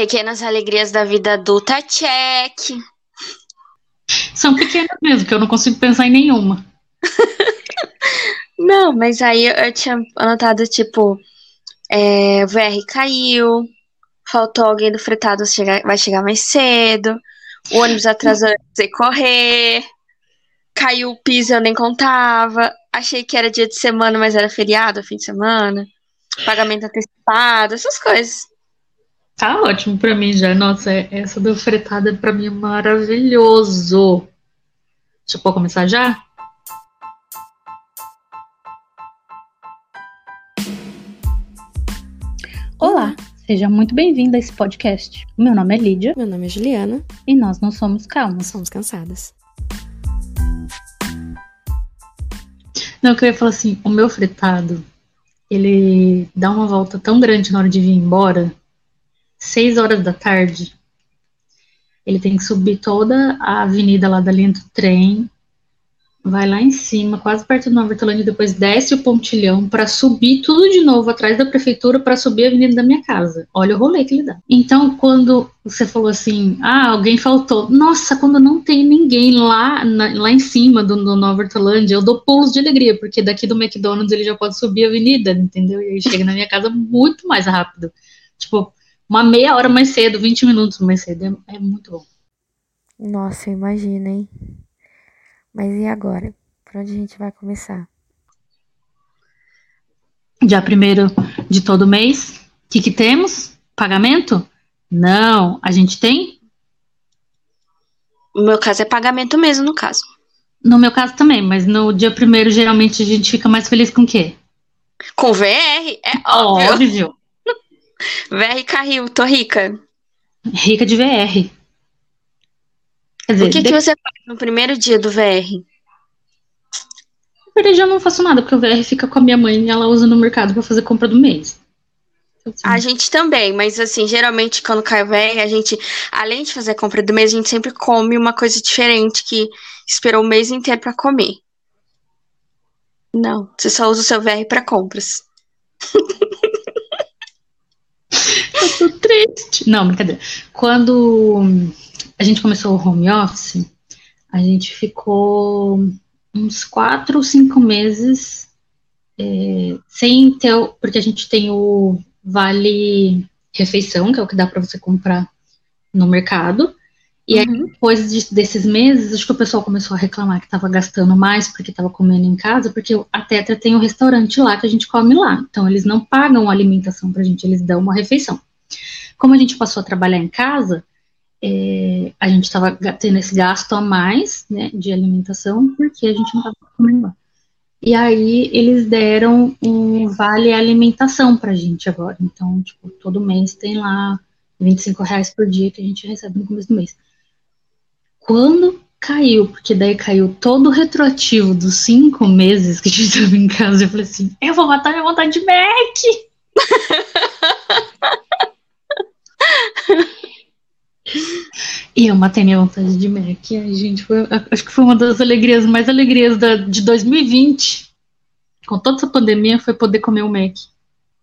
Pequenas alegrias da vida adulta, check. São pequenas mesmo, que eu não consigo pensar em nenhuma. Não, mas aí eu tinha anotado, tipo, é, o VR caiu, faltou alguém do fretado, chegar, vai chegar mais cedo, o ônibus atrasou, eu sei correr, caiu o piso, eu nem contava, achei que era dia de semana, mas era feriado, fim de semana, pagamento antecipado, essas coisas. Tá ótimo pra mim já. Nossa, é, essa do fretado pra mim é maravilhoso. Deixa eu começar já? Olá, seja muito bem-vindo a esse podcast. Meu nome é Lídia. Meu nome é Juliana. E nós não somos calmas. Somos cansadas. Não, eu queria falar assim, o meu fretado, ele dá uma volta tão grande na hora de vir embora, seis horas da tarde, ele tem que subir toda a avenida lá da linha do trem, vai lá em cima, quase perto do Nova Hortolândia, depois desce o pontilhão para subir tudo de novo atrás da prefeitura para subir a avenida da minha casa. Olha o rolê que ele dá. Então, quando você falou assim, ah, alguém faltou. Nossa, quando não tem ninguém lá, na, lá em cima do, do Nova Hortolândia, eu dou pulos de alegria, porque daqui do McDonald's ele já pode subir a avenida, entendeu? E aí chega na minha casa muito mais rápido. Tipo, uma meia hora mais cedo, 20 minutos mais cedo. É, é muito bom. Nossa, imagina, hein? Mas e agora? Por onde a gente vai começar? Dia primeiro de todo mês. O que, que temos? Pagamento? Não. A gente tem? No meu caso é pagamento mesmo, no caso. No meu caso também, mas no dia primeiro geralmente a gente fica mais feliz com o quê? Com VR? É óbvio. óbvio. VR Carril, tô rica. Rica de VR. Quer dizer, o que, de... que você faz no primeiro dia do VR? Na verdade, eu não faço nada, porque o VR fica com a minha mãe e ela usa no mercado para fazer compra do mês. Assim. A gente também, mas assim, geralmente quando cai o VR, a gente, além de fazer a compra do mês, a gente sempre come uma coisa diferente que esperou o mês inteiro para comer. Não, você só usa o seu VR para compras. eu tô triste. Não, brincadeira. Quando a gente começou o home office, a gente ficou uns quatro ou cinco meses é, sem ter, porque a gente tem o vale refeição, que é o que dá para você comprar no mercado. E aí, uhum. depois de, desses meses, acho que o pessoal começou a reclamar que estava gastando mais porque estava comendo em casa, porque a Tetra tem um restaurante lá que a gente come lá. Então, eles não pagam alimentação para a gente, eles dão uma refeição. Como a gente passou a trabalhar em casa, é, a gente estava tendo esse gasto a mais né, de alimentação porque a gente não estava comendo lá. E aí eles deram um vale alimentação pra gente agora. Então, tipo, todo mês tem lá 25 reais por dia que a gente recebe no começo do mês. Quando caiu, porque daí caiu todo o retroativo dos cinco meses que a gente estava em casa, eu falei assim, eu vou matar minha vontade de Mac! E eu matei minha vontade de Mac. Ai, gente, foi, acho que foi uma das alegrias, mais alegrias da, de 2020. Com toda essa pandemia, foi poder comer o um Mac.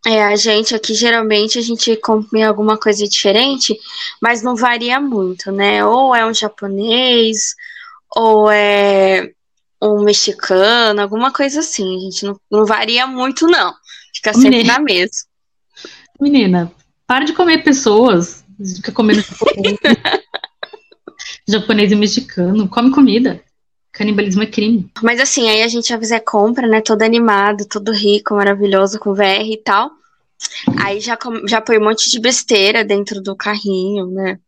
É, a gente aqui geralmente a gente come alguma coisa diferente, mas não varia muito, né? Ou é um japonês, ou é um mexicano, alguma coisa assim. A gente não, não varia muito, não. Fica sempre Menina. na mesa. Menina, para de comer pessoas. Fica comendo japonês e mexicano. Come comida. Canibalismo é crime. Mas assim, aí a gente já fizer compra, né? Todo animado, todo rico, maravilhoso, com VR e tal. Aí já, já põe um monte de besteira dentro do carrinho, né?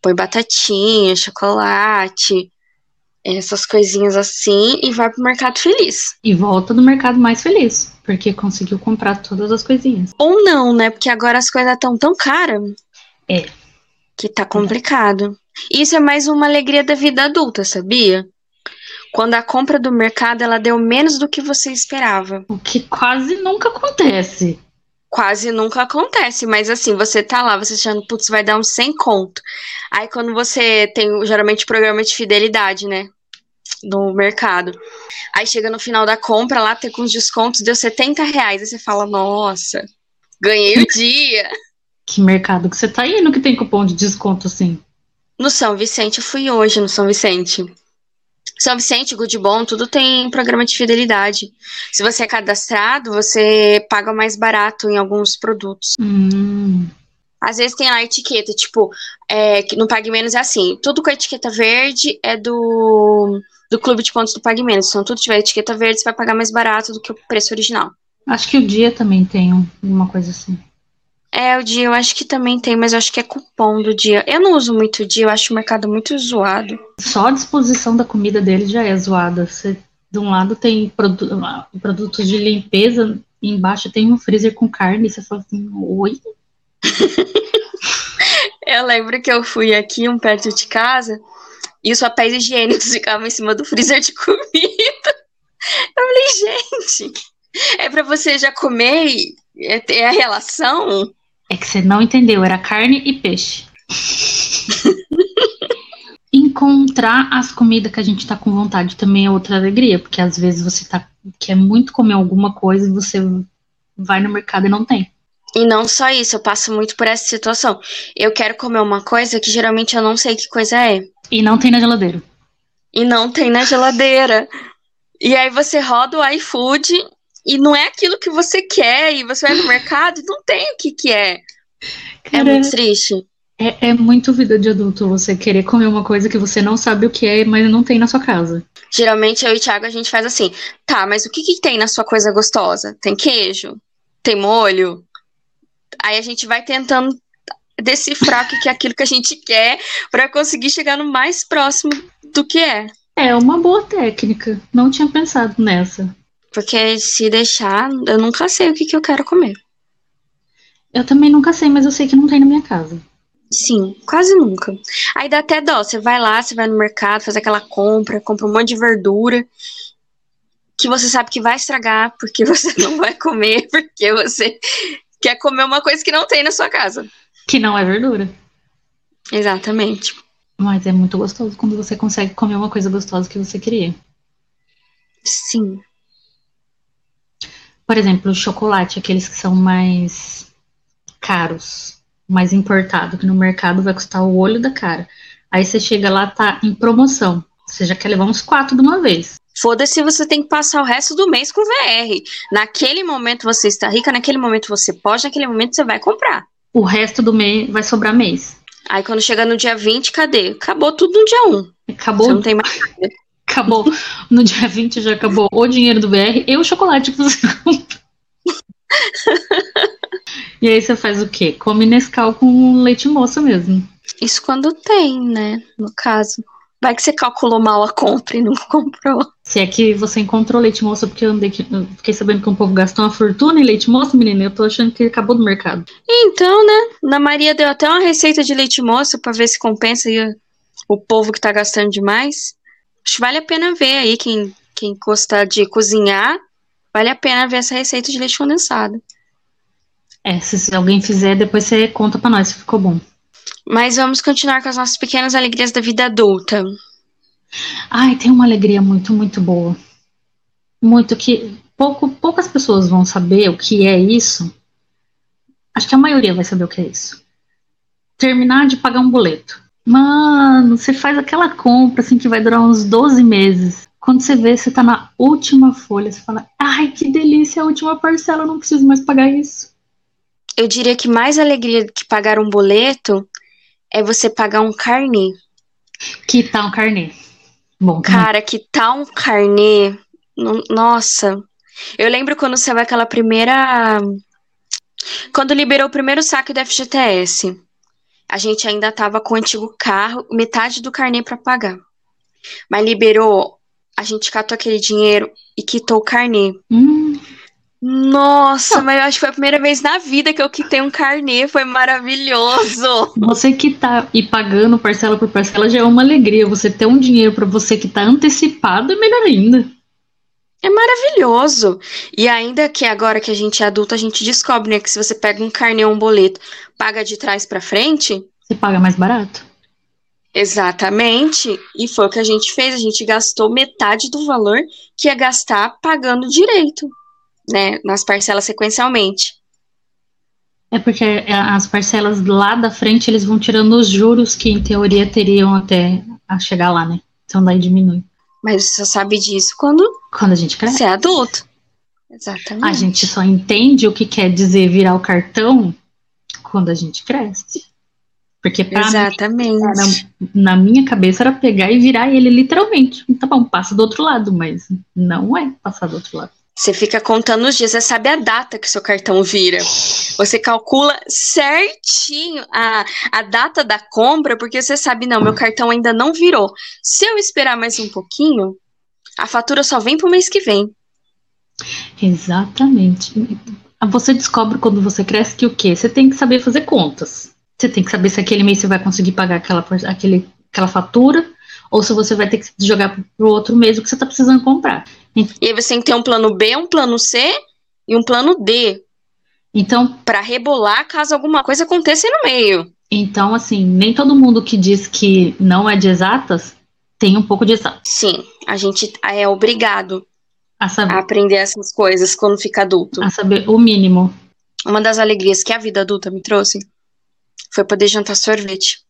Põe batatinha, chocolate, essas coisinhas assim, e vai pro mercado feliz. E volta do mercado mais feliz, porque conseguiu comprar todas as coisinhas. Ou não, né? Porque agora as coisas estão tão caras. É. Que tá complicado. Isso é mais uma alegria da vida adulta, sabia? Quando a compra do mercado ela deu menos do que você esperava. O que quase nunca acontece. Quase nunca acontece, mas assim, você tá lá, você achando, putz, vai dar uns 100 conto. Aí quando você tem geralmente programa de fidelidade, né? No mercado. Aí chega no final da compra lá, tem com os descontos, deu 70 reais. Aí você fala, nossa, ganhei o dia. Que mercado que você tá indo que tem cupom de desconto assim? No São Vicente, eu fui hoje no São Vicente. São Vicente, Good Bom, tudo tem programa de fidelidade. Se você é cadastrado, você paga mais barato em alguns produtos. Hum. Às vezes tem a etiqueta, tipo, é, que no Pague Menos é assim, tudo com a etiqueta verde é do, do clube de pontos do Pague Menos. Então, tudo tiver etiqueta verde, você vai pagar mais barato do que o preço original. Acho que o dia também tem um- uma coisa assim. É, o dia eu acho que também tem, mas eu acho que é cupom do dia. Eu não uso muito o dia, eu acho o mercado muito zoado. Só a disposição da comida dele já é zoada. Você, de um lado tem produ produtos de limpeza, e embaixo tem um freezer com carne, e você fala assim, oi? Eu lembro que eu fui aqui, um perto de casa, e os papéis higiênicos ficavam em cima do freezer de comida. Eu falei, gente, é pra você já comer e é ter a relação? É que você não entendeu, era carne e peixe. Encontrar as comidas que a gente tá com vontade também é outra alegria, porque às vezes você tá, quer muito comer alguma coisa e você vai no mercado e não tem. E não só isso, eu passo muito por essa situação. Eu quero comer uma coisa que geralmente eu não sei que coisa é. E não tem na geladeira. E não tem na geladeira. E aí você roda o iFood e não é aquilo que você quer. E você vai no mercado e não tem o que que é. É Cara, muito triste. é, é muito vida de adulto você querer comer uma coisa que você não sabe o que é, mas não tem na sua casa. Geralmente eu e o Thiago a gente faz assim. Tá, mas o que que tem na sua coisa gostosa? Tem queijo? Tem molho? Aí a gente vai tentando decifrar o que que é aquilo que a gente quer pra conseguir chegar no mais próximo do que é. É uma boa técnica. Não tinha pensado nessa. Porque se deixar, eu nunca sei o que que eu quero comer. Eu também nunca sei, mas eu sei que não tem na minha casa. Sim, quase nunca. Aí dá até dó. Você vai lá, você vai no mercado, faz aquela compra, compra um monte de verdura que você sabe que vai estragar porque você não vai comer, porque você quer comer uma coisa que não tem na sua casa. Que não é verdura. Exatamente. Mas é muito gostoso quando você consegue comer uma coisa gostosa que você queria. Sim. Por exemplo, o chocolate, aqueles que são mais caros, mais importado, que no mercado vai custar o olho da cara. Aí você chega lá, tá em promoção. Você já quer levar uns quatro de uma vez. Foda-se, você tem que passar o resto do mês com VR. Naquele momento você está rica, naquele momento você pode, naquele momento você vai comprar. O resto do mês vai sobrar mês. Aí quando chega no dia 20, cadê? Acabou tudo no dia 1. Acabou, Você não tem mais nada. Acabou. No dia 20 já acabou o dinheiro do VR e o chocolate que você compra. E aí você faz o quê? Come Nescau com leite moça mesmo. Isso quando tem, né? No caso. Vai que você calculou mal a compra e não comprou. Se é que você encontrou leite moça, porque eu andei eu fiquei sabendo que um povo gastou uma fortuna em leite moça, menina. Eu tô achando que acabou do mercado. Então, né? Na Maria deu até uma receita de leite moça pra ver se compensa o povo que tá gastando demais. Acho que vale a pena ver aí quem, quem gosta de cozinhar. Vale a pena ver essa receita de leite condensado. É, se, alguém fizer, depois você conta pra nós se ficou bom. Mas vamos continuar com as nossas pequenas alegrias da vida adulta. Ai, tem uma alegria muito, muito boa. Muito que pouco, poucas pessoas vão saber o que é isso. Acho que a maioria vai saber o que é isso. Terminar de pagar um boleto. Mano, você faz aquela compra assim que vai durar uns 12 meses. Quando você vê, você tá na última folha, você fala: "Ai, que delícia, a última parcela, eu não preciso mais pagar isso". Eu diria que mais alegria que pagar um boleto é você pagar um carnê. Que tá um carnê. Bom. Cara, que tal um carnê? No- Nossa. Eu lembro quando saiu aquela primeira. Quando liberou o primeiro saque do FGTS. A gente ainda tava com o antigo carro, metade do carnê pra pagar. Mas liberou, a gente catou aquele dinheiro e quitou o carnê. Hum, Nossa, mas eu acho que foi a primeira vez na vida que eu quitei um carnê. Foi maravilhoso. Você que tá e pagando parcela por parcela já é uma alegria. Você ter um dinheiro pra você que tá antecipado é melhor ainda. É maravilhoso. E ainda que agora que a gente é adulto, a gente descobre, né, que se você pega um carnê ou um boleto, paga de trás pra frente, Você paga mais barato. exatamente. E foi o que a gente fez, a gente gastou metade do valor que ia gastar pagando direito, né, nas parcelas sequencialmente. É porque é, as parcelas lá da frente eles vão tirando os juros que em teoria teriam até a chegar lá, né? Então daí diminui. Mas você só sabe disso quando Quando a gente cresce. você é adulto. Exatamente. A gente só entende o que quer dizer virar o cartão quando a gente cresce. Porque pra mim, Exatamente. era- na minha cabeça era pegar e virar ele literalmente. Tá bom, passa do outro lado, mas não é passar do outro lado. Você fica contando os dias, você sabe a data que seu cartão vira. Você calcula certinho a, a data da compra, porque você sabe, não, meu cartão ainda não virou. Se eu esperar mais um pouquinho, a fatura só vem pro mês que vem. Exatamente. Você descobre quando você cresce que o quê? Você tem que saber fazer contas. Você tem que saber se aquele mês você vai conseguir pagar aquela, aquele, aquela fatura ou se você vai ter que jogar pro- pro outro mês o que você tá precisando comprar. E aí você tem que ter um plano B, um plano C e um plano D Então, pra rebolar caso alguma coisa aconteça no meio. então, assim, nem todo mundo que diz que não é de exatas tem um pouco de exatas. Sim, a gente é obrigado A a saber, aprender essas coisas quando fica adulto. a saber o mínimo. Uma das alegrias que a vida adulta me trouxe foi poder jantar sorvete.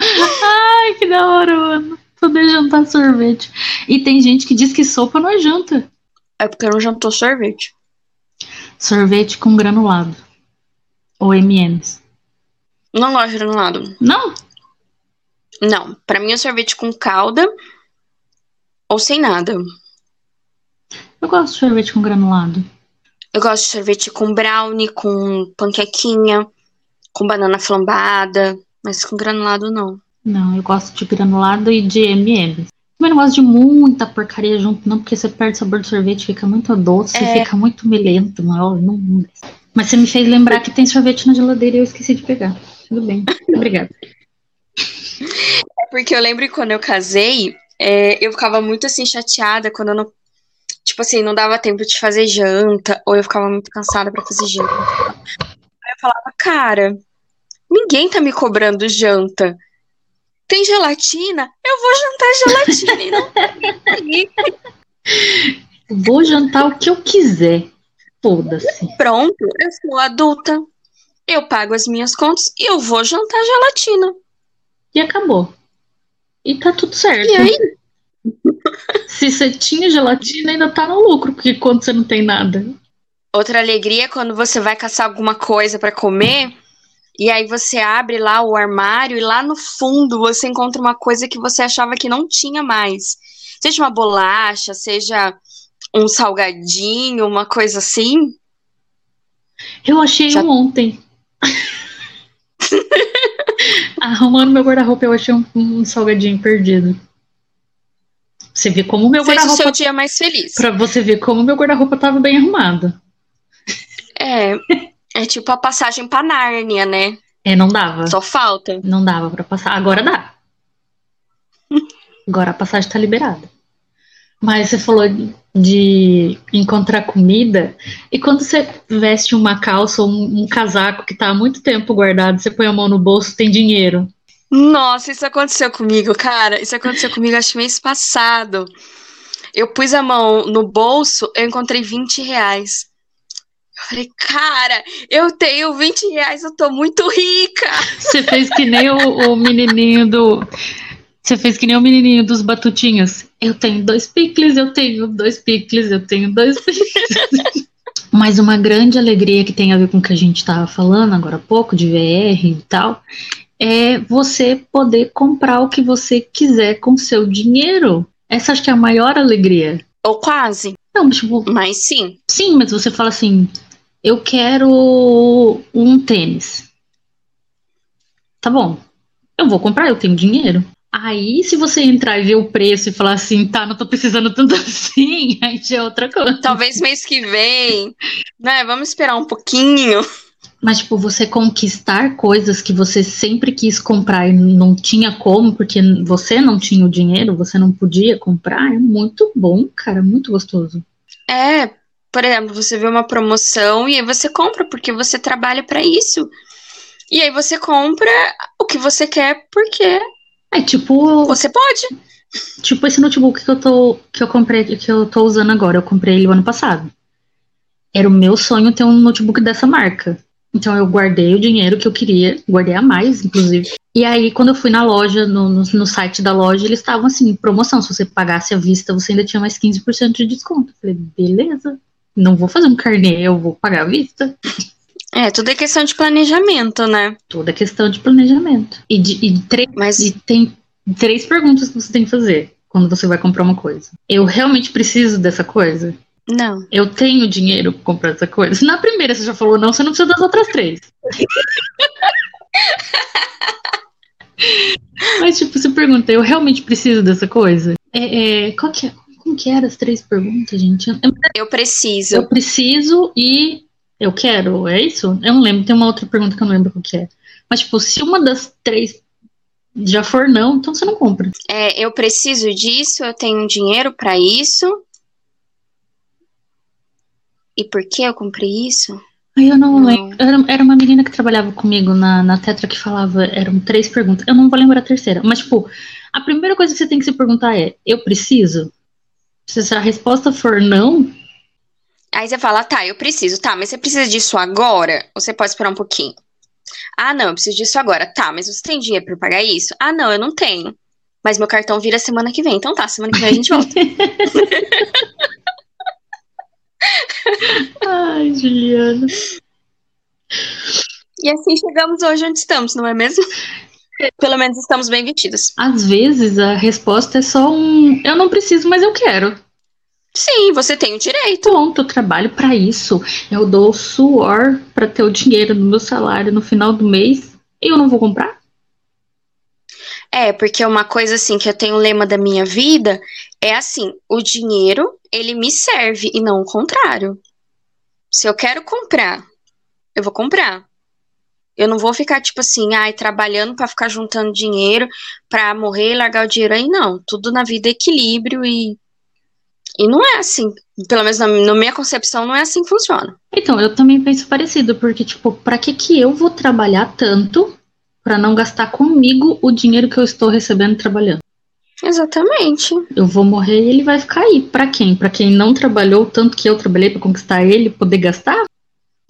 Ai, que da hora, mano. Poder jantar sorvete. E tem gente que diz que sopa não é janta. É porque não jantou sorvete. Sorvete com granulado. Ou M&M's. Não gosto de granulado. Não, Não, pra mim é sorvete com calda ou sem nada. eu gosto de sorvete com granulado. Eu gosto de sorvete com brownie, com panquequinha, com banana flambada, mas com granulado não. Não, eu gosto de granulado e de M&M's. Também não gosto de muita porcaria junto, não, porque você perde o sabor do sorvete, fica muito doce, É. fica muito melento. Não, não. Mas você me fez lembrar que tem sorvete na geladeira e eu esqueci de pegar. Tudo bem, obrigada. É porque eu lembro que quando eu casei, é, eu ficava muito assim chateada quando eu não. Tipo assim, não dava tempo de fazer janta, ou eu ficava muito cansada pra fazer janta. Aí eu falava, cara, ninguém tá me cobrando janta. Tem gelatina? Eu vou jantar gelatina e não. Vou jantar o que eu quiser. Foda-se. Pronto, eu sou adulta. Eu pago as minhas contas e eu vou jantar gelatina. E acabou. E tá tudo certo. E aí? Se você tinha gelatina, ainda tá no lucro, porque quando você não tem nada. Outra alegria é quando você vai caçar alguma coisa pra comer e aí você abre lá o armário e lá no fundo você encontra uma coisa que você achava que não tinha mais. Seja uma bolacha, seja um salgadinho, uma coisa assim. Eu achei Já- um ontem. Arrumando meu guarda-roupa, eu achei um, um salgadinho perdido. Você vê como meu Fez o seu guarda-roupa. dia mais feliz. Pra você ver como meu guarda-roupa tava bem arrumado. É, é tipo a passagem pra Nárnia, né? É, não dava. Só falta. Não dava pra passar. Agora dá. Agora a passagem tá liberada. Mas você falou de encontrar comida. E quando você veste uma calça ou um, um casaco que tá há muito tempo guardado, você põe a mão no bolso, tem dinheiro. Nossa, isso aconteceu comigo, cara. Isso aconteceu comigo acho mês passado. Eu pus a mão no bolso, eu encontrei 20 reais. Eu falei, cara, eu tenho 20 reais, eu tô muito rica. Você fez que nem o, o menininho do. Você fez que nem o menininho dos batutinhos. Eu tenho dois picles, eu tenho dois picles, eu tenho dois picles. Mas uma grande alegria que tem a ver com o que a gente estava falando agora há pouco, de VR e tal, é você poder comprar o que você quiser com seu dinheiro. Essa acho que é a maior alegria. Ou quase, Não, tipo, mas sim. Sim, mas você fala assim: eu quero um tênis. Tá bom, eu vou comprar, eu tenho dinheiro. Aí, se você entrar e ver o preço e falar assim, tá, não tô precisando tanto assim, aí já é outra coisa. Talvez mês que vem, né? Vamos esperar um pouquinho. Mas, tipo, você conquistar coisas que você sempre quis comprar e não tinha como, porque você não tinha o dinheiro, você não podia comprar, é muito bom, cara, muito gostoso. É, por exemplo, você vê uma promoção e aí você compra porque você trabalha pra isso. E aí você compra o que você quer porque É tipo, você pode. Tipo esse notebook que eu tô que eu comprei, que eu tô usando agora, eu comprei ele o ano passado. Era o meu sonho ter um notebook dessa marca. Então eu guardei o dinheiro que eu queria, guardei a mais, inclusive. E aí, quando eu fui na loja, no, no, no site da loja, eles estavam assim, promoção. Se você pagasse à vista, você ainda tinha mais 15% de desconto. Eu falei, beleza, não vou fazer um carnê, eu vou pagar à vista. É, tudo é questão de planejamento, né? Tudo é questão de planejamento. E, de, e, três, Mas- e tem três perguntas que você tem que fazer quando você vai comprar uma coisa. Eu realmente preciso dessa coisa? Não. Eu tenho dinheiro pra comprar essa coisa? Na primeira você já falou não, você não precisa das outras três. Mas, tipo, você pergunta, eu realmente preciso dessa coisa? É, é, qual que é, como que eram as três perguntas, gente? Eu, Eu preciso. eu preciso e eu quero, é isso? Eu não lembro, tem uma outra pergunta que eu não lembro qual que é. Mas, tipo, se uma das três já for não, então você não compra. É, eu preciso disso, eu tenho dinheiro pra isso. E por que eu comprei isso? Eu não Não. lembro. Era, era uma menina que trabalhava comigo na, na Tetra que falava, eram três perguntas. Eu não vou lembrar a terceira, mas, tipo, a primeira coisa que você tem que se perguntar é: eu preciso? Se a resposta for não, Aí você fala, tá, eu preciso. Tá, mas você precisa disso agora? Ou você pode esperar um pouquinho? Ah, não, eu preciso disso agora. Tá, mas você tem dinheiro pra eu pagar isso? Ah, não, eu não tenho. Mas meu cartão vira semana que vem. Então tá, semana que vem a gente volta. Ai, Juliana. e assim chegamos hoje onde estamos, não é mesmo? Pelo menos estamos bem vestidas. Às vezes a resposta é só um: eu não preciso, mas eu quero. Sim, você tem o direito. Ponto, eu trabalho pra isso. Eu dou suor pra ter o dinheiro no meu salário no final do mês e eu não vou comprar? É, porque uma coisa assim que eu tenho o lema da minha vida é assim, o dinheiro, ele me serve e não o contrário. Se eu quero comprar, eu vou comprar. Eu não vou ficar tipo assim, ai, trabalhando pra ficar juntando dinheiro pra morrer e largar o dinheiro aí, não. Tudo na vida é equilíbrio e e não é assim. Pelo menos na, na minha concepção não é assim que funciona. Então, eu também penso parecido, porque, tipo, pra que que eu vou trabalhar tanto pra não gastar comigo o dinheiro que eu estou recebendo trabalhando? Exatamente. Eu vou morrer e ele vai ficar aí. Pra quem? Pra quem não trabalhou tanto que eu trabalhei pra conquistar ele, poder gastar?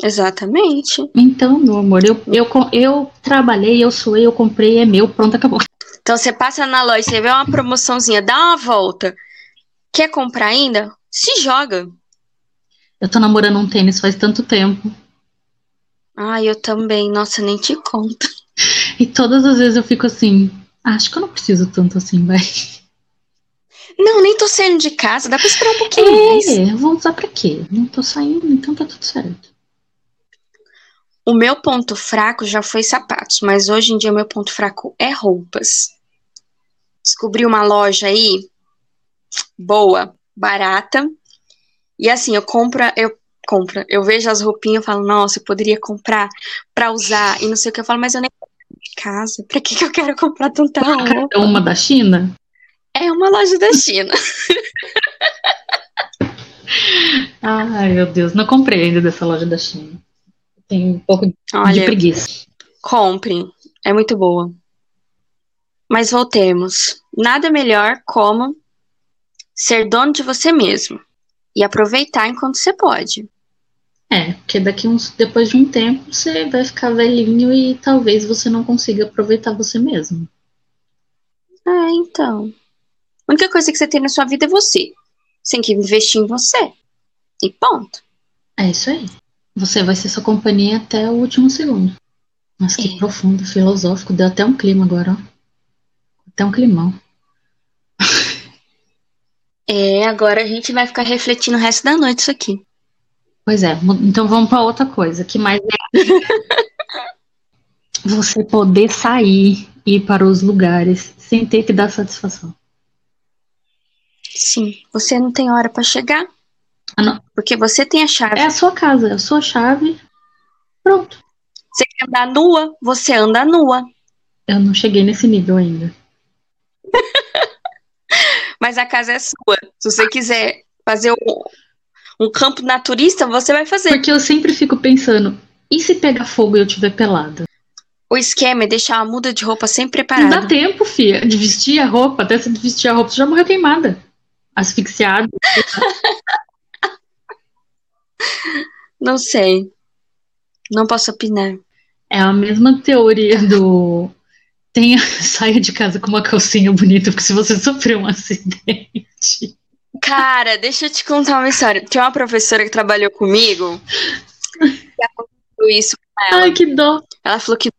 Exatamente. Então, meu amor, eu, eu, eu trabalhei, eu suei, eu comprei, é meu, pronto, acabou. Então você passa na loja, você vê uma promoçãozinha, dá uma volta. Quer comprar ainda? Se joga. Eu tô namorando um tênis faz tanto tempo. Ai, eu também. Nossa, nem te conto. E todas as vezes eu fico assim, acho que eu não preciso tanto assim, vai. Não, nem tô saindo de casa, dá pra esperar um pouquinho mais. É, eu vou usar pra quê? Não tô saindo, então tá tudo certo. O meu ponto fraco já foi sapatos, mas hoje em dia meu ponto fraco é roupas. Descobri uma loja aí boa, barata. E assim, eu compro, eu compro, eu vejo as roupinhas e falo, nossa, eu poderia comprar pra usar e não sei o que eu falo, mas eu nem de casa. Pra que que eu quero comprar tanta roupa? É uma da China? É uma loja da China. Ai, meu Deus, não comprei ainda dessa loja da China. Tenho um pouco de Olha, preguiça. Compre, é muito boa. Mas voltemos. Nada melhor como ser dono de você mesmo e aproveitar enquanto você pode. É, porque daqui uns, depois de um tempo você vai ficar velhinho e talvez você não consiga aproveitar você mesmo. É, então. A única coisa que você tem na sua vida é você. Você tem que investir em você. E ponto. É isso aí. Você vai ser sua companhia até o último segundo. Nossa, que É. profundo, filosófico. Deu até um clima agora, ó. Até um climão. É, agora a gente vai ficar refletindo o resto da noite isso aqui. Pois é, então vamos para outra coisa, que mais é você poder sair e ir para os lugares sem ter que dar satisfação. Sim, você não tem hora pra chegar. Ah, não. Porque você tem a chave. É a sua casa, é a sua chave. Pronto. Você quer andar nua, você anda nua. Eu não cheguei nesse nível ainda. Mas a casa é sua. Se você quiser fazer um, um campo naturista, você vai fazer. Porque eu sempre fico pensando, e se pegar fogo e eu tiver pelada? O esquema é deixar a muda de roupa sempre Não dá preparada. tempo, filha, de vestir a roupa. Até se vestir a roupa, você já morreu queimada. Asfixiada. Não sei. Não posso opinar. É a mesma teoria do. Tenha, saia de casa com uma calcinha bonita, porque se você sofrer um acidente. Cara, deixa eu te contar uma história. Tinha uma professora que trabalhou comigo que aconteceu isso com ela. Ai, que dó. Ela falou que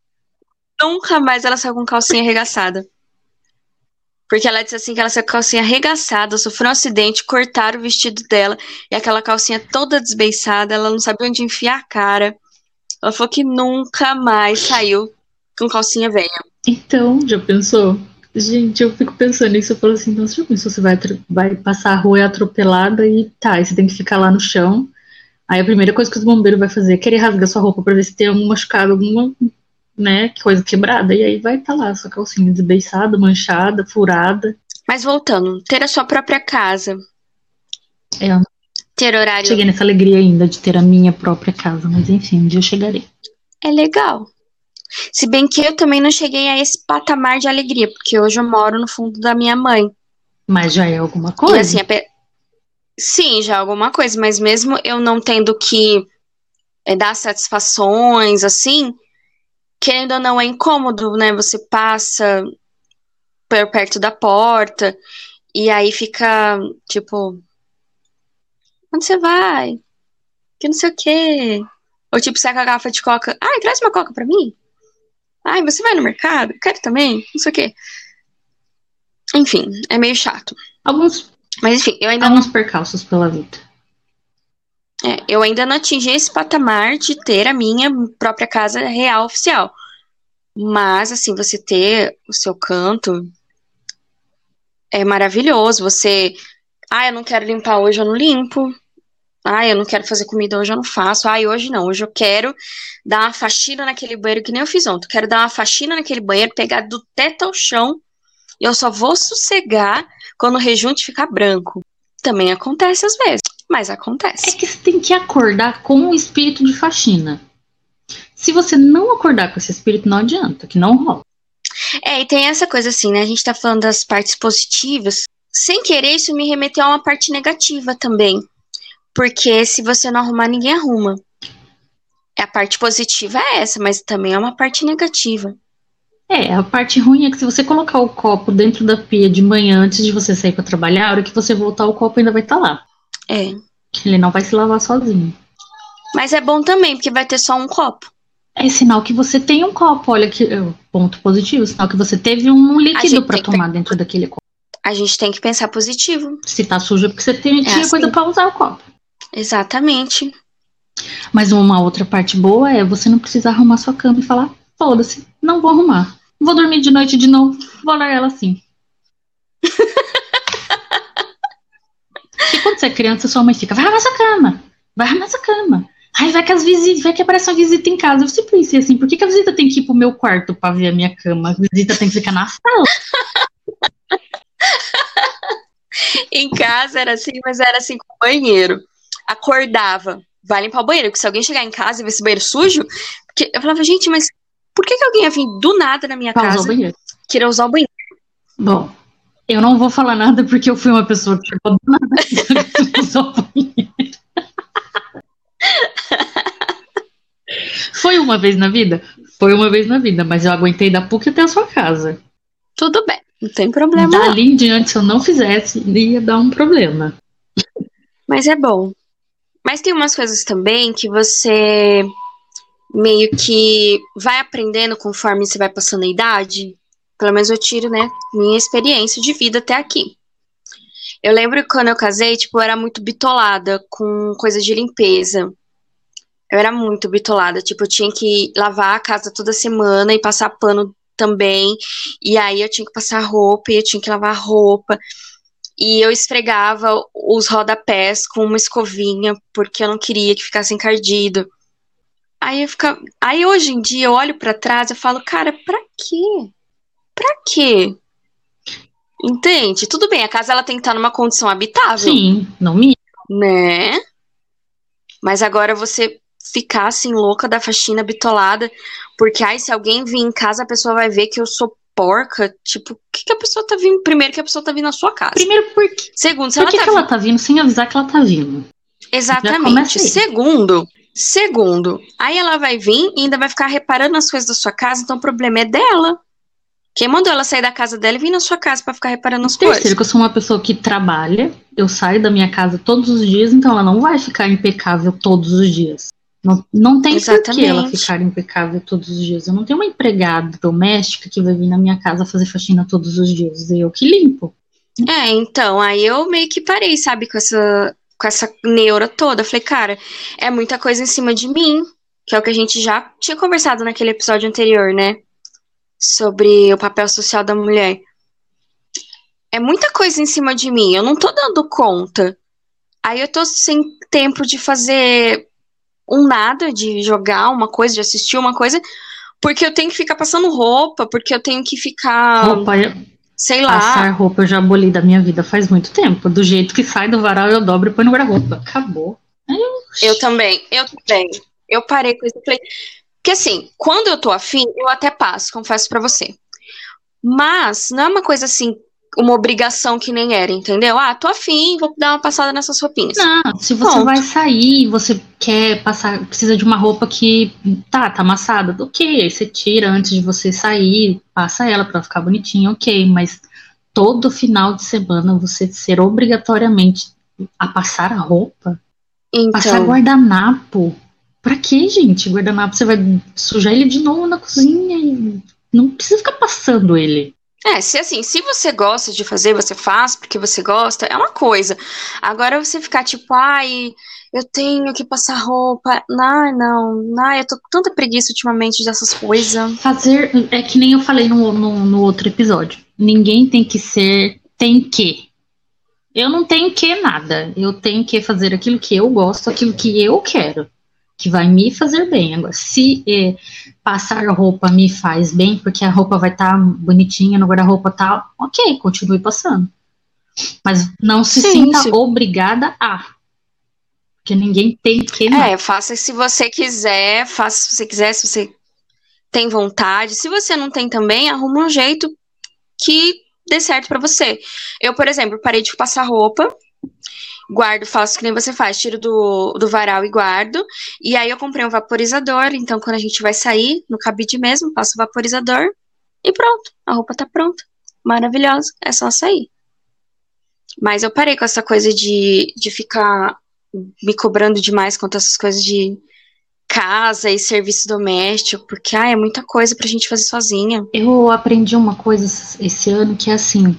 nunca mais ela saiu com calcinha arregaçada. Porque ela disse assim que ela saiu com calcinha arregaçada, sofreu um acidente, cortaram o vestido dela e aquela calcinha toda desbeiçada, ela não sabia onde enfiar a cara. Ela falou que nunca mais saiu com calcinha velha. Então, já pensou? Gente, eu fico pensando nisso, eu falo assim, nossa, já pensou, você vai, vai passar a rua atropelada e tá, aí você tem que ficar lá no chão. Aí a primeira coisa que os bombeiros vai fazer é querer rasgar sua roupa pra ver se tem algum machucado, alguma, né, coisa quebrada. E aí vai estar tá lá, sua calcinha desbeiçada, manchada, furada. Mas voltando, ter a sua própria casa, É, não ter horário cheguei nessa alegria ainda de ter a minha própria casa, mas enfim, um dia eu chegarei. é legal. Se bem que eu também não cheguei a esse patamar de alegria, porque hoje eu moro no fundo da minha mãe. Mas já é alguma E coisa. assim, ape- sim, já é alguma coisa, mas mesmo eu não tendo que é, dar satisfações, assim, querendo ou não, é incômodo, né? Você passa por perto da porta e aí fica, tipo, onde você vai? Que não sei o quê. Ou tipo, sai com a garrafa de coca. Ai, traz uma coca pra mim. Ai, você vai no mercado? Quero também. Não sei o quê. Enfim, é meio chato. Alguns, Mas enfim, eu ainda não alguns percalços pela vida. É, eu ainda não atingi esse patamar de ter a minha própria casa real oficial. Mas, assim, você ter o seu canto é maravilhoso. Você. Ah, eu não quero limpar hoje, eu não limpo. Ah, eu não quero fazer comida hoje, eu não faço. Ah, hoje não. Hoje eu quero dar uma faxina naquele banheiro que nem eu fiz ontem. Quero dar uma faxina naquele banheiro, pegar do teto ao chão. E eu só vou sossegar quando o rejunte ficar branco. Também acontece às vezes, mas acontece. É que você tem que acordar com o espírito de faxina. Se você não acordar com esse espírito, não adianta, que não rola. É, e tem essa coisa assim, né? A gente tá falando das partes positivas. Sem querer, isso me remeteu a uma parte negativa também. Porque se você não arrumar, ninguém arruma. A parte positiva é essa, mas também é uma parte negativa. É, a parte ruim é que se você colocar o copo dentro da pia de manhã antes de você sair pra trabalhar, a hora que você voltar, o copo ainda vai estar lá. É. Ele não vai se lavar sozinho. Mas é bom também, porque vai ter só um copo. É sinal que você tem um copo, olha que é, ponto positivo, sinal que você teve um líquido pra tem que tomar dentro daquele copo. A gente tem que pensar positivo. Se tá sujo é porque você tem, tinha assim. coisa pra usar o copo. Exatamente. Mas uma outra parte boa é você não precisar arrumar sua cama e falar, foda-se, não vou arrumar. Vou dormir de noite de novo, vou olhar ela assim. Porque quando você é criança, sua mãe fica, vai arrumar sua cama, vai arrumar sua cama. Ai, vai que as visitas, vai que aparece uma visita em casa. Eu sempre pensei assim, por que, que a visita tem que ir pro meu quarto pra ver a minha cama? A visita tem que ficar na sala. Em casa era assim, mas era assim com o banheiro. Acordava, vai limpar o banheiro, porque se alguém chegar em casa e ver esse banheiro sujo, porque eu falava, gente, mas por que, que alguém ia vir do nada na minha Pra usar o casa banheiro. querer usar o banheiro? Bom, eu não vou falar nada porque eu fui uma pessoa que chegou do nada usar o banheiro. Foi uma vez na vida? Foi uma vez na vida, mas eu aguentei da PUC até a sua casa. Tudo bem, não tem problema. não. Dali em diante, se eu não fizesse, ia dar um problema. Mas é bom. Mas tem umas coisas também que você meio que vai aprendendo conforme você vai passando a idade. Pelo menos eu tiro, né, minha experiência de vida até aqui. Eu lembro que quando eu casei, tipo, eu era muito bitolada com coisas de limpeza. Eu era muito bitolada, tipo, eu tinha que lavar a casa toda semana e passar pano também. E aí eu tinha que passar roupa e eu tinha que lavar roupa. E eu esfregava os rodapés com uma escovinha, porque eu não queria que ficasse encardido. Aí eu ficava. Aí hoje em dia eu olho pra trás e falo, cara, pra quê? Pra quê? Entende? Tudo bem, a casa ela tem que estar numa condição habitável, Sim, não me. né? Mas agora você ficar assim louca da faxina bitolada, porque ai, se alguém vir em casa, a pessoa vai ver que eu sou porca. Tipo, o que, que a pessoa tá vindo? Primeiro que a pessoa tá vindo na sua casa. Primeiro, por que, Segundo, se por ela que, tá que ela tá vindo sem avisar que ela tá vindo? Exatamente. Segundo, Segundo, aí ela vai vir e ainda vai ficar reparando as coisas da sua casa, então o problema é dela. Quem mandou ela sair da casa dela e vir na sua casa para ficar reparando as Terceiro, coisas? que eu sou uma pessoa que trabalha, eu saio da minha casa todos os dias, então ela não vai ficar impecável todos os dias. Não, não tem por que ela ficar impecável todos os dias. Eu não tenho uma empregada doméstica que vai vir na minha casa fazer faxina todos os dias. Eu que limpo. É, então, aí eu meio que parei, sabe, com essa, com essa neura toda. Eu falei, cara, é muita coisa em cima de mim, que é o que a gente já tinha conversado naquele episódio anterior, né? Sobre o papel social da mulher. É muita coisa em cima de mim, eu não tô dando conta. Aí eu tô sem tempo de fazer um nada, de jogar uma coisa, de assistir uma coisa, porque eu tenho que ficar passando roupa, porque eu tenho que ficar, Roupa, sei lá. passar roupa eu já aboli da minha vida faz muito tempo. Do jeito que sai do varal, eu dobro e põe no guarda-roupa. Acabou. Eu- também, eu também. Eu parei com isso. falei- Porque assim, quando eu tô afim, eu até passo, confesso pra você. Mas não é uma coisa assim, uma obrigação que nem era, entendeu? Ah, tô afim, vou dar uma passada nessas roupinhas. Não, se você Ponto. vai sair, você quer passar, precisa de uma roupa que tá, tá amassada, ok, aí você tira antes de você sair, passa ela pra ficar bonitinha, ok, mas todo final de semana você ser obrigatoriamente a passar a roupa, passar Então, guardanapo. Pra quê, gente? Guardanapo você vai sujar ele de novo na cozinha e não precisa ficar passando ele. É, se assim, se você gosta de fazer, você faz porque você gosta, é uma coisa. Agora você ficar tipo, ai, eu tenho que passar roupa. Ai, não, ai, eu tô com tanta preguiça ultimamente dessas coisas. Fazer é que nem eu falei no, no, no outro episódio. Ninguém tem que ser tem que. Eu não tenho que nada. Eu tenho que fazer aquilo que eu gosto, aquilo que eu quero, que vai me fazer bem. Agora, se eh, passar roupa me faz bem, porque a roupa vai estar bonitinha no guarda-roupa tal, ok, continue passando. Mas não se Sim, sinta sim. obrigada a. Porque ninguém tem que nada. É, faça se você quiser, faça se você quiser, se você tem vontade. Se você não tem também, arruma um jeito que dê certo pra você. Eu, por exemplo, parei de passar roupa, guardo, faço que nem você faz, tiro do, do varal e guardo. E aí eu comprei um vaporizador, então quando a gente vai sair, no cabide mesmo, passo o vaporizador e pronto, a roupa tá pronta. Maravilhosa, é só sair. Mas eu parei com essa coisa de, de ficar me cobrando demais quanto a essas coisas de casa e serviço doméstico, porque ah, é muita coisa pra gente fazer sozinha. Eu aprendi uma coisa esse ano que é assim: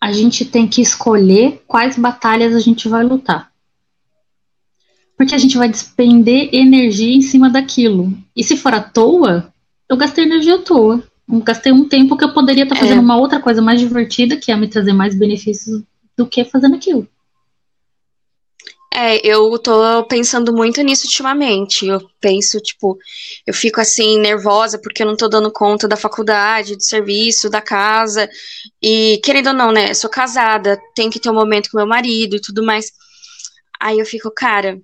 a gente tem que escolher quais batalhas a gente vai lutar. Porque a gente vai despender energia em cima daquilo. E se for à toa, eu gastei energia à toa. Eu gastei um tempo que eu poderia estar É. fazendo uma outra coisa mais divertida, que ia me trazer mais benefícios do que fazendo aquilo. É, eu tô pensando muito nisso ultimamente. Eu penso, tipo, eu fico assim, nervosa porque eu não tô dando conta da faculdade, do serviço, da casa. E, querendo ou não, né? Sou casada, tenho que ter um momento com meu marido e tudo mais. Aí eu fico, cara,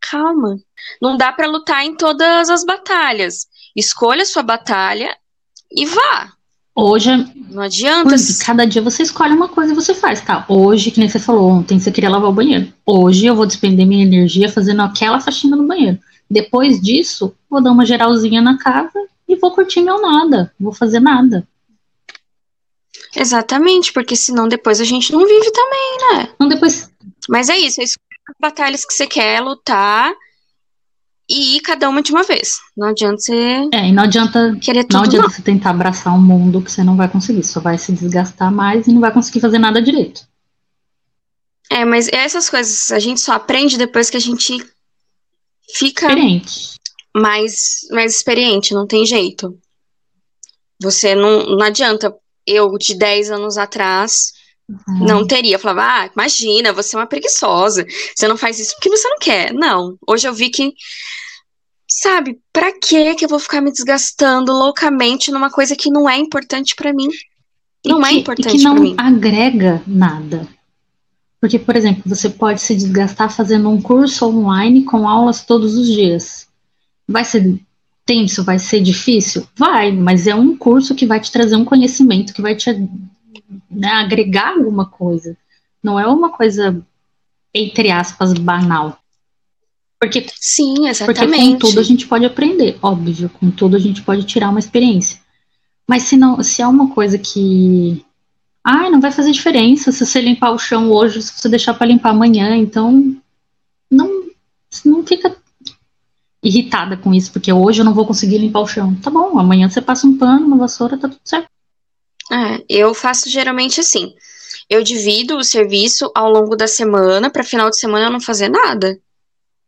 calma. Não dá pra lutar em todas as batalhas. Escolha a sua batalha e vá. Hoje, Não adianta. por- cada dia você escolhe uma coisa e você faz, tá? Hoje, que nem você falou, ontem você queria lavar o banheiro. Hoje eu vou despender minha energia fazendo aquela faxina no banheiro. Depois disso, vou dar uma geralzinha na casa e vou curtir meu nada. Não vou fazer nada. Exatamente, porque senão depois a gente não vive também, né? Então depois, Mas é isso, é as batalhas que você quer lutar e ir cada uma de uma vez. Não adianta você é, e não adianta, querer não tudo, adianta não. você tentar abraçar um mundo que você não vai conseguir. Só vai se desgastar mais e não vai conseguir fazer nada direito. É, mas essas coisas a gente só aprende depois que a gente fica Diferente. mais, mais experiente, não tem jeito. Você não, não adianta. Eu, de 10 anos atrás, Uhum. não teria. Eu falava, ah, imagina, você é uma preguiçosa. Você não faz isso porque você não quer. Não. Hoje eu vi que, sabe, pra que que eu vou ficar me desgastando loucamente numa coisa que não é importante pra mim? Não é que- importante e que não mim. agrega nada. Porque, por exemplo, você pode se desgastar fazendo um curso online com aulas todos os dias. Vai ser tenso, vai ser difícil? Vai, mas é um curso que vai te trazer um conhecimento, que vai te né, agregar alguma coisa. Não é uma coisa, entre aspas, banal. Porque, Sim, porque exatamente. com tudo a gente pode aprender, óbvio. Com tudo a gente pode tirar uma experiência. Mas se não, se é uma coisa que. Ai, não vai fazer diferença se você limpar o chão hoje, se você deixar para limpar amanhã, então. Não, não fica irritada com isso, porque hoje eu não vou conseguir limpar o chão. Tá bom, amanhã você passa um pano, uma vassoura, tá tudo certo. É, eu faço geralmente assim. Eu divido o serviço ao longo da semana, para final de semana eu não fazer nada.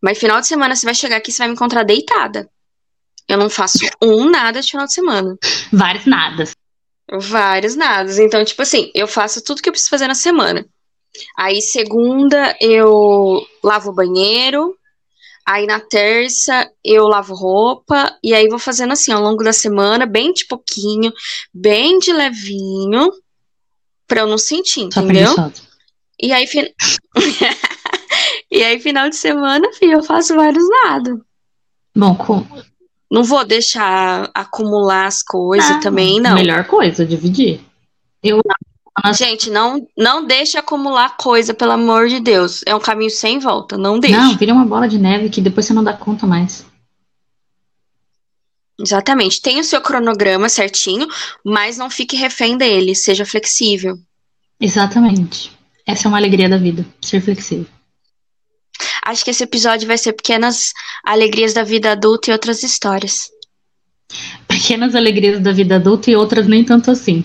Mas final de semana você vai chegar aqui, você vai me encontrar deitada. Eu não faço um nada de final de semana. Vários nadas. Vários nadas. Então, tipo assim, eu faço tudo que eu preciso fazer na semana. Aí, segunda, eu lavo o banheiro. Aí, na terça, eu lavo roupa. E aí, vou fazendo assim, ao longo da semana, bem de pouquinho, bem de levinho, pra eu não sentir, Só entendeu? E aí, fin- e aí, final de semana, filho, eu faço vários nada. Bom, com, Não vou deixar acumular as coisas Ah, também, não. Melhor coisa, dividir. Eu Gente, não, não deixe acumular coisa, pelo amor de Deus. É um caminho sem volta, não deixe. Não, vira uma bola de neve que depois você não dá conta mais. Exatamente. Tenha o seu cronograma certinho, mas não fique refém dele. Seja flexível. Exatamente. Essa é uma alegria da vida, ser flexível. Acho que esse episódio vai ser pequenas alegrias da vida adulta e outras histórias. Pequenas alegrias da vida adulta e outras nem tanto assim.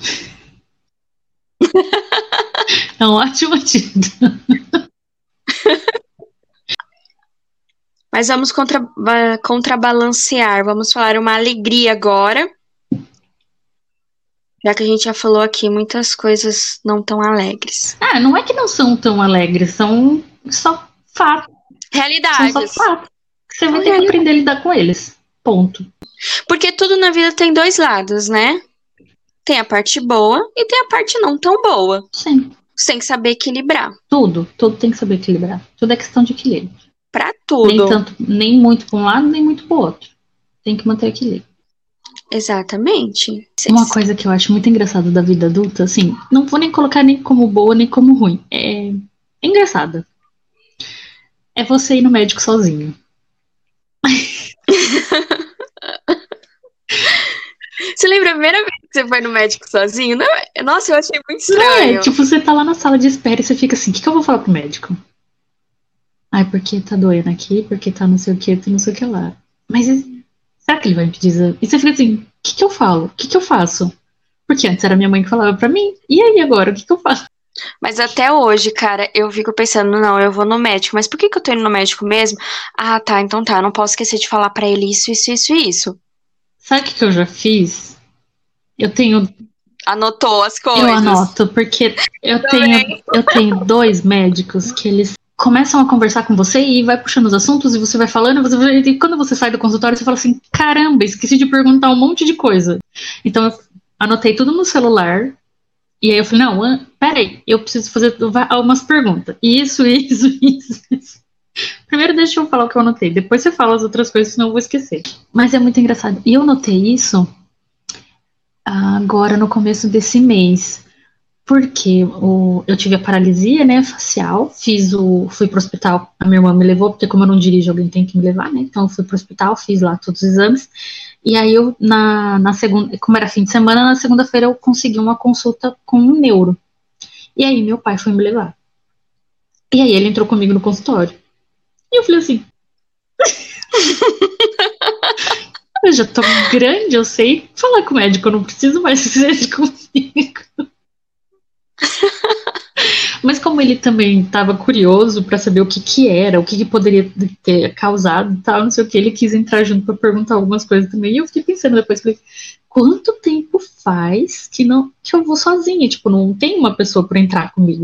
É um ótimo título. Mas vamos contra, ba- contrabalancear. Vamos falar uma alegria agora. Já que a gente já falou aqui muitas coisas não tão alegres. Ah, não é que não são tão alegres, são só fatos. São só Realidades. fatos. Você vai ter que realidades. aprender a lidar com eles. Ponto. Porque tudo na vida tem dois lados, né? Tem a parte boa e tem a parte não tão boa. Sim. Você tem que saber equilibrar. Tudo. Tudo tem que saber equilibrar. Tudo é questão de equilíbrio. Pra Nem tudo. tanto, nem muito para um lado, nem muito para o outro. Tem que manter equilíbrio. Exatamente. Uma coisa que eu acho muito engraçada da vida adulta, assim, não vou nem colocar nem como boa nem como ruim. É, é engraçada. É você ir no médico sozinho. Você lembra a primeira vez que você foi no médico sozinho? Não, é- nossa, eu achei muito é, estranho. tipo, você tá lá na sala de espera e você fica assim, o que, que eu vou falar pro médico? Ai, porque tá doendo aqui, porque tá não sei o que, não sei o que lá. Mas será que ele vai me pedir exame? E você fica assim, o que, que eu falo? O que, que eu faço? Porque antes era minha mãe que falava pra mim. E aí agora, o que, que eu faço? Mas até hoje, cara, eu fico pensando, não, eu vou no médico. Mas por que que eu tô indo no médico mesmo? Ah, tá, então tá, eu não posso esquecer de falar pra ele isso, isso, isso e isso. Sabe o que, que eu já fiz? Eu tenho Anotou as coisas. Eu anoto, porque eu tenho, eu tenho dois médicos que eles começam a conversar com você e vai puxando os assuntos e você vai falando, você vai- e quando você sai do consultório, você fala assim, caramba, esqueci de perguntar um monte de coisa. Então eu anotei tudo no celular, e aí eu falei, não, peraí, eu preciso fazer algumas perguntas. Isso, isso, isso, isso. Primeiro deixa eu falar o que eu anotei, depois você fala as outras coisas, senão eu vou esquecer. Mas é muito engraçado. E eu notei isso agora no começo desse mês. Porque o, eu tive a paralisia, né, facial, fiz o, fui pro hospital, a minha irmã me levou, porque como eu não dirijo, alguém tem que me levar, né, então eu fui pro hospital, fiz lá todos os exames, e aí eu, na, na segunda, como era fim de semana, na segunda-feira eu consegui uma consulta com um neuro, e aí meu pai foi me levar, e aí ele entrou comigo no consultório, e eu falei assim, eu já tô grande, eu sei falar com o médico, eu não preciso mais que seja comigo. Mas como ele também estava curioso para saber o que que era, o que, que poderia ter causado e tal, não sei o que, ele quis entrar junto para perguntar algumas coisas também. E eu fiquei pensando depois, falei, quanto tempo faz que não que eu vou sozinha? Tipo, não tem uma pessoa para entrar comigo.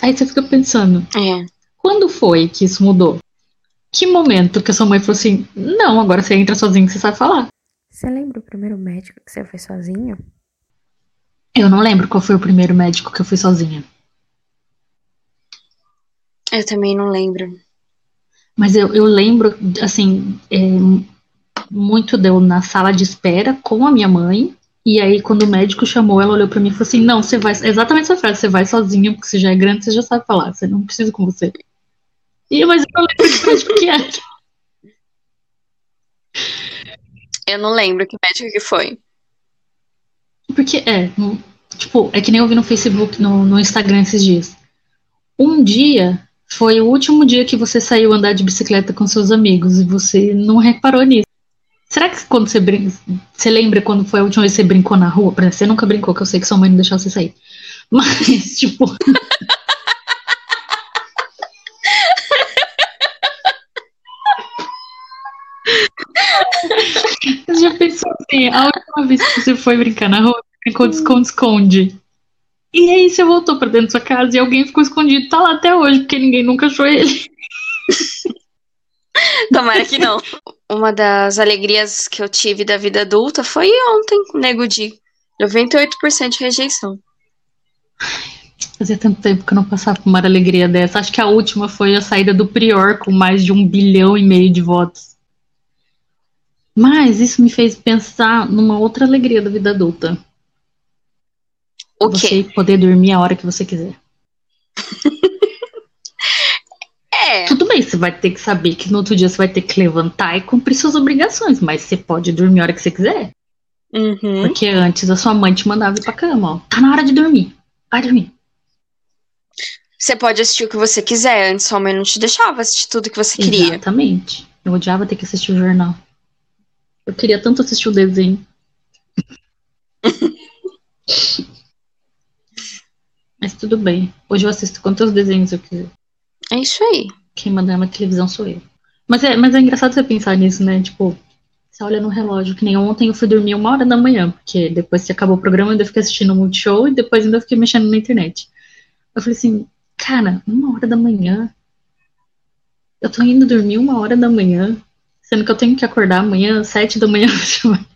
Aí você fica pensando, É. quando foi que isso mudou? Que momento que a sua mãe falou assim, não, agora você entra sozinho que você sabe falar. Você lembra o primeiro médico que você foi sozinho? Eu não lembro qual foi o primeiro médico que eu fui sozinha. Eu também não lembro. Mas eu, eu lembro, assim, é, muito deu na sala de espera com a minha mãe. E aí, quando o médico chamou, ela olhou pra mim e falou assim: Não, você vai. Exatamente essa frase: Você vai sozinha, porque você já é grande, você já sabe falar, você não precisa com você. E mas eu não lembro que médico que era. Eu não lembro que médico que foi. Porque, é, tipo, é que nem eu vi no Facebook, no, no Instagram esses dias. Um dia foi o último dia que você saiu andar de bicicleta com seus amigos e você não reparou nisso. Será que quando você brinca, você lembra quando foi a última vez que você brincou na rua? Você nunca brincou, que eu sei que sua mãe não deixou você sair. Mas, tipo. Você já pensou assim, a última vez que você foi brincar na rua, você brincou de esconde-esconde. E aí você voltou pra dentro da sua casa e alguém ficou escondido, tá lá até hoje, porque ninguém nunca achou ele. Tomara que não. Uma das alegrias que eu tive da vida adulta foi ontem, Nego Di. 98% de rejeição. Fazia tanto tempo que eu não passava por uma alegria dessa. Acho que a última foi a saída do Prior com mais de um bilhão e meio de votos. Mas isso me fez pensar numa outra alegria da vida adulta. O você quê? poder dormir a hora que você quiser. É. Tudo bem, você vai ter que saber que no outro dia você vai ter que levantar e cumprir suas obrigações, mas você pode dormir a hora que você quiser. Uhum. Porque antes a sua mãe te mandava ir pra cama, ó. Tá na hora de dormir. Vai dormir. Você pode assistir o que você quiser. Antes sua mãe não te deixava assistir tudo que você queria. Exatamente. Eu odiava ter que assistir o jornal. Eu queria tanto assistir o desenho. Mas tudo bem. Hoje eu assisto quantos desenhos eu quiser. É isso aí. Quem manda na televisão sou eu. Mas é, mas é engraçado você pensar nisso, né? Tipo, você olha no relógio, que nem ontem eu fui dormir uma hora da manhã, porque depois que acabou o programa eu ainda fiquei assistindo o Multishow e depois ainda fiquei mexendo na internet. Eu falei assim, cara, uma hora da manhã. Eu tô indo dormir uma hora da manhã, sendo que eu tenho que acordar amanhã às sete da manhã.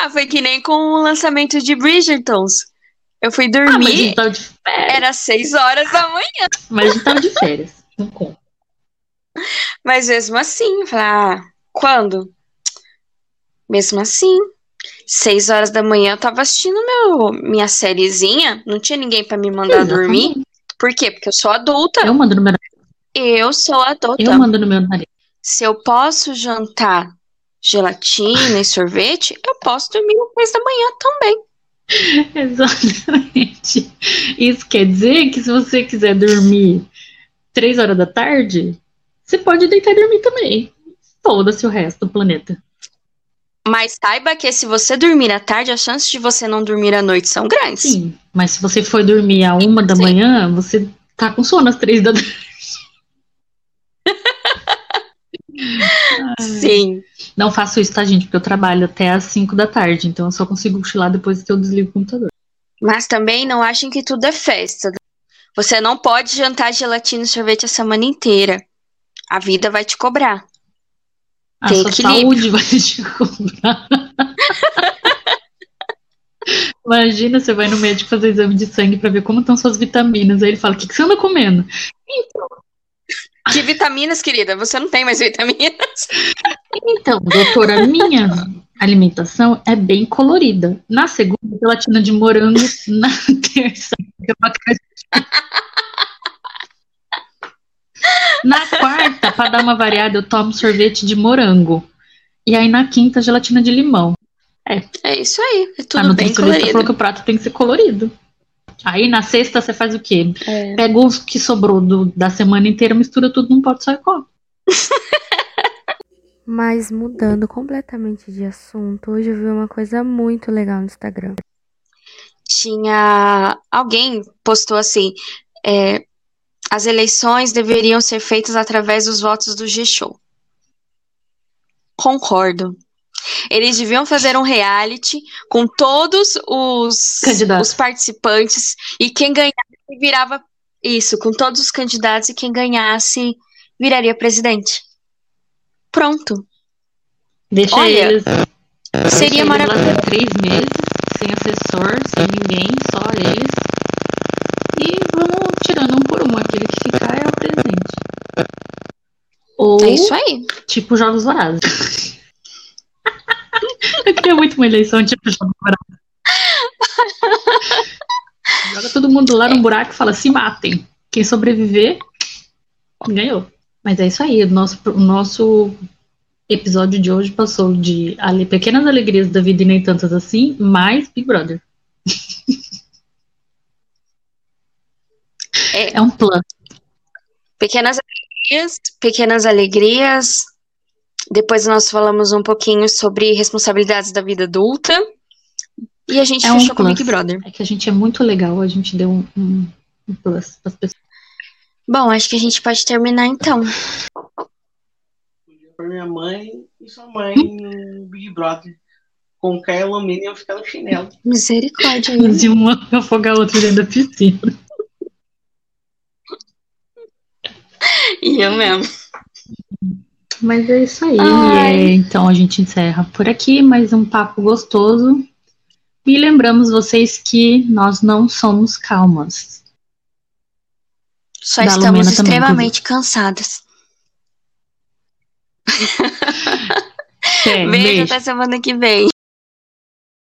Ah, foi que nem com o lançamento de Bridgertons. Eu fui Ah, dormir, férias. era 6 horas da manhã. Mas a gente tava de férias. Não conta. Mas mesmo assim, eu falei, ah, quando? Mesmo assim, 6 horas da manhã eu tava assistindo meu, minha sériezinha, não tinha ninguém pra me mandar dormir. Exatamente. Por quê? Porque eu sou adulta. Eu mando no meu, Eu sou adulta. eu mando no meu nariz. Se eu posso jantar gelatina e sorvete, eu posso dormir às 10 da manhã também. Exatamente. Isso quer dizer que se você quiser dormir três horas da tarde, você pode deitar e dormir também. Foda-se o resto do planeta. Mas saiba que se você dormir à tarde, as chances de você não dormir à noite são grandes. Sim, mas se você for dormir a uma da Sim. manhã, você tá com sono às três da tarde. Sim. Não faço isso, tá, gente? Porque eu trabalho até às cinco da tarde, então eu só consigo cochilar depois que eu desligo o computador. Mas também não achem que tudo é festa. Você não pode jantar gelatina e sorvete a semana inteira. A vida vai te cobrar. A Tem sua equilíbrio. saúde vai te cobrar. Imagina, você vai no médico fazer exame de sangue pra ver como estão suas vitaminas. Aí ele fala: o que, que você anda comendo? Que vitaminas, querida? Você não tem mais vitaminas. Então, doutora, minha alimentação é bem colorida. Na segunda, gelatina de morango. Na terça, Na quarta, pra dar uma variada, eu tomo sorvete de morango. E aí na quinta, gelatina de limão. É isso aí. É a tudo bem nutricionista colorido. falou que o prato tem que ser colorido. Aí na sexta você faz o quê? É. Pega os que sobrou do- da semana inteira, mistura tudo num pote só e come. Mas mudando completamente de assunto, hoje eu vi uma coisa muito legal no Instagram. Tinha. Alguém postou assim: é, as eleições deveriam ser feitas através dos votos do G-Show. Concordo. Eles deviam fazer um reality com todos os, Candidatos. os participantes e quem ganhasse virava isso, com todos os candidatos e quem ganhasse viraria presidente. Pronto. Deixa Olha, eles. Seria maravilhoso. três meses, sem assessor, sem ninguém, só eles. E vamos tirando um por um. Aquele que ficar é o presidente. Ou, É isso aí. tipo, Jogos Vorazes. Eu queria muito uma eleição tipo Jogos Vorazes. Joga todo mundo lá num buraco e fala: se matem. Quem sobreviver, ganhou. Mas é isso aí. O nosso, o nosso episódio de hoje passou de ale- pequenas alegrias da vida e nem tantas assim, mais Big Brother. É. É um plano. Pequenas alegrias, pequenas alegrias. Depois nós falamos um pouquinho sobre responsabilidades da vida adulta. E a gente É um fechou com plus. Big Brother. É que a gente é muito legal, a gente deu um, um, um plus pras pessoas. Bom, acho que a gente pode terminar então. Pôr minha mãe e sua mãe no Big Brother. Com Caio Alumínio ficar no chinelo. Misericórdia. De uma afogar a outra dentro da piscina. E eu mesmo. Mas é isso aí. É, então a gente encerra por aqui, mais um papo gostoso. E lembramos vocês que nós não somos calmas. Só Da estamos Lumena também, extremamente cansadas. É, Beijo beijo. até semana que vem.